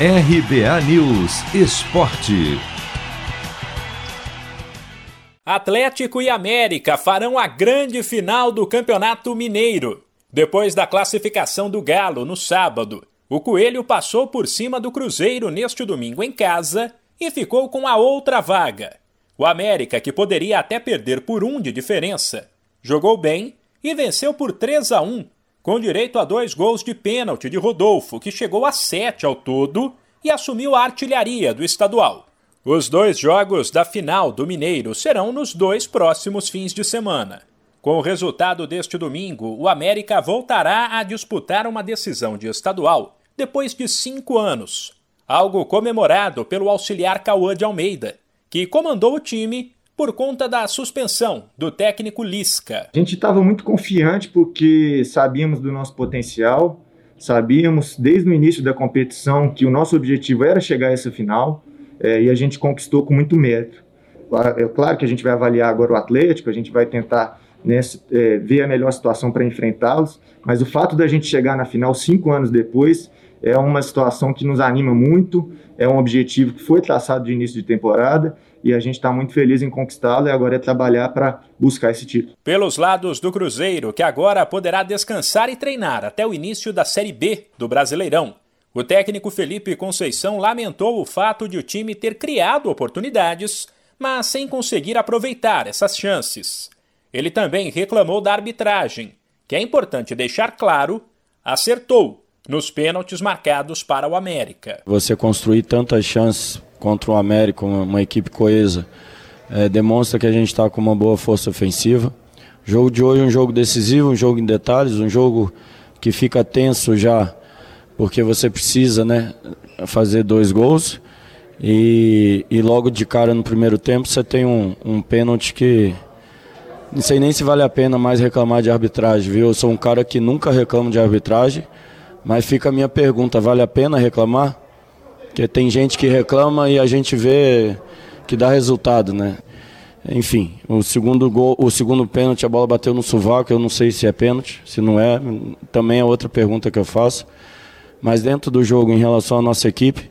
RBA News Esporte. Atlético e América farão a grande final do Campeonato Mineiro. Depois da classificação do Galo no sábado, o Coelho passou por cima do Cruzeiro neste domingo em casa e ficou com a outra vaga. O América, que poderia até perder por um de diferença, jogou bem e venceu por 3 a 1 com direito a dois gols de pênalti de Rodolfo, que chegou a sete ao todo e assumiu a artilharia do estadual. Os dois jogos da final do Mineiro serão nos dois próximos fins de semana. Com o resultado deste domingo, o América voltará a disputar uma decisão de estadual depois de cinco anos, algo comemorado pelo auxiliar Cauã de Almeida, que comandou o time por conta da suspensão do técnico Lisca. A gente estava muito confiante porque sabíamos do nosso potencial, sabíamos desde o início da competição que o nosso objetivo era chegar a essa final é, e a gente conquistou com muito mérito. É claro que a gente vai avaliar agora o Atlético, a gente vai tentar né, é, ver a melhor situação para enfrentá-los, mas o fato da gente chegar na final cinco anos depois é uma situação que nos anima muito, é um objetivo que foi traçado de início de temporada e a gente está muito feliz em conquistá-lo e agora é trabalhar para buscar esse título. Pelos lados do Cruzeiro, que agora poderá descansar e treinar até o início da Série B do Brasileirão. O técnico Felipe Conceição lamentou o fato de o time ter criado oportunidades, mas sem conseguir aproveitar essas chances. Ele também reclamou da arbitragem, que é importante deixar claro, acertou nos pênaltis marcados para o América. Você construir tantas chances contra o América, uma, uma equipe coesa, é, demonstra que a gente está com uma boa força ofensiva. O jogo de hoje é um jogo decisivo, um jogo em detalhes, um jogo que fica tenso já, porque você precisa né, fazer dois gols. E, e logo de cara no primeiro tempo você tem um, um pênalti que não sei nem se vale a pena mais reclamar de arbitragem, viu? Eu sou um cara que nunca reclamo de arbitragem. Mas fica a minha pergunta: vale a pena reclamar? Porque tem gente que reclama e a gente vê que dá resultado, né? Enfim, o segundo gol, o segundo pênalti, a bola bateu no sovaco, eu não sei se é pênalti, se não é, também é outra pergunta que eu faço. Mas dentro do jogo, em relação à nossa equipe,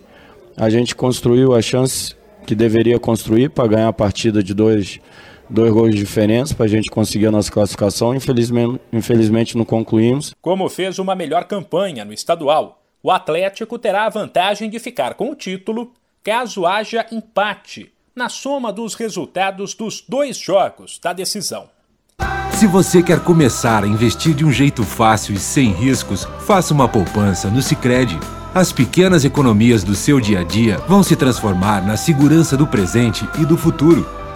a gente construiu a chance que deveria construir para ganhar a partida de dois dois gols de diferença para a gente conseguir a nossa classificação. Infelizmente, infelizmente não concluímos. Como fez uma melhor campanha no estadual, o Atlético terá a vantagem de ficar com o título caso haja empate na soma dos resultados dos dois jogos da decisão. Se você quer começar a investir de um jeito fácil e sem riscos, faça uma poupança no Sicredi. As pequenas economias do seu dia a dia vão se transformar na segurança do presente e do futuro.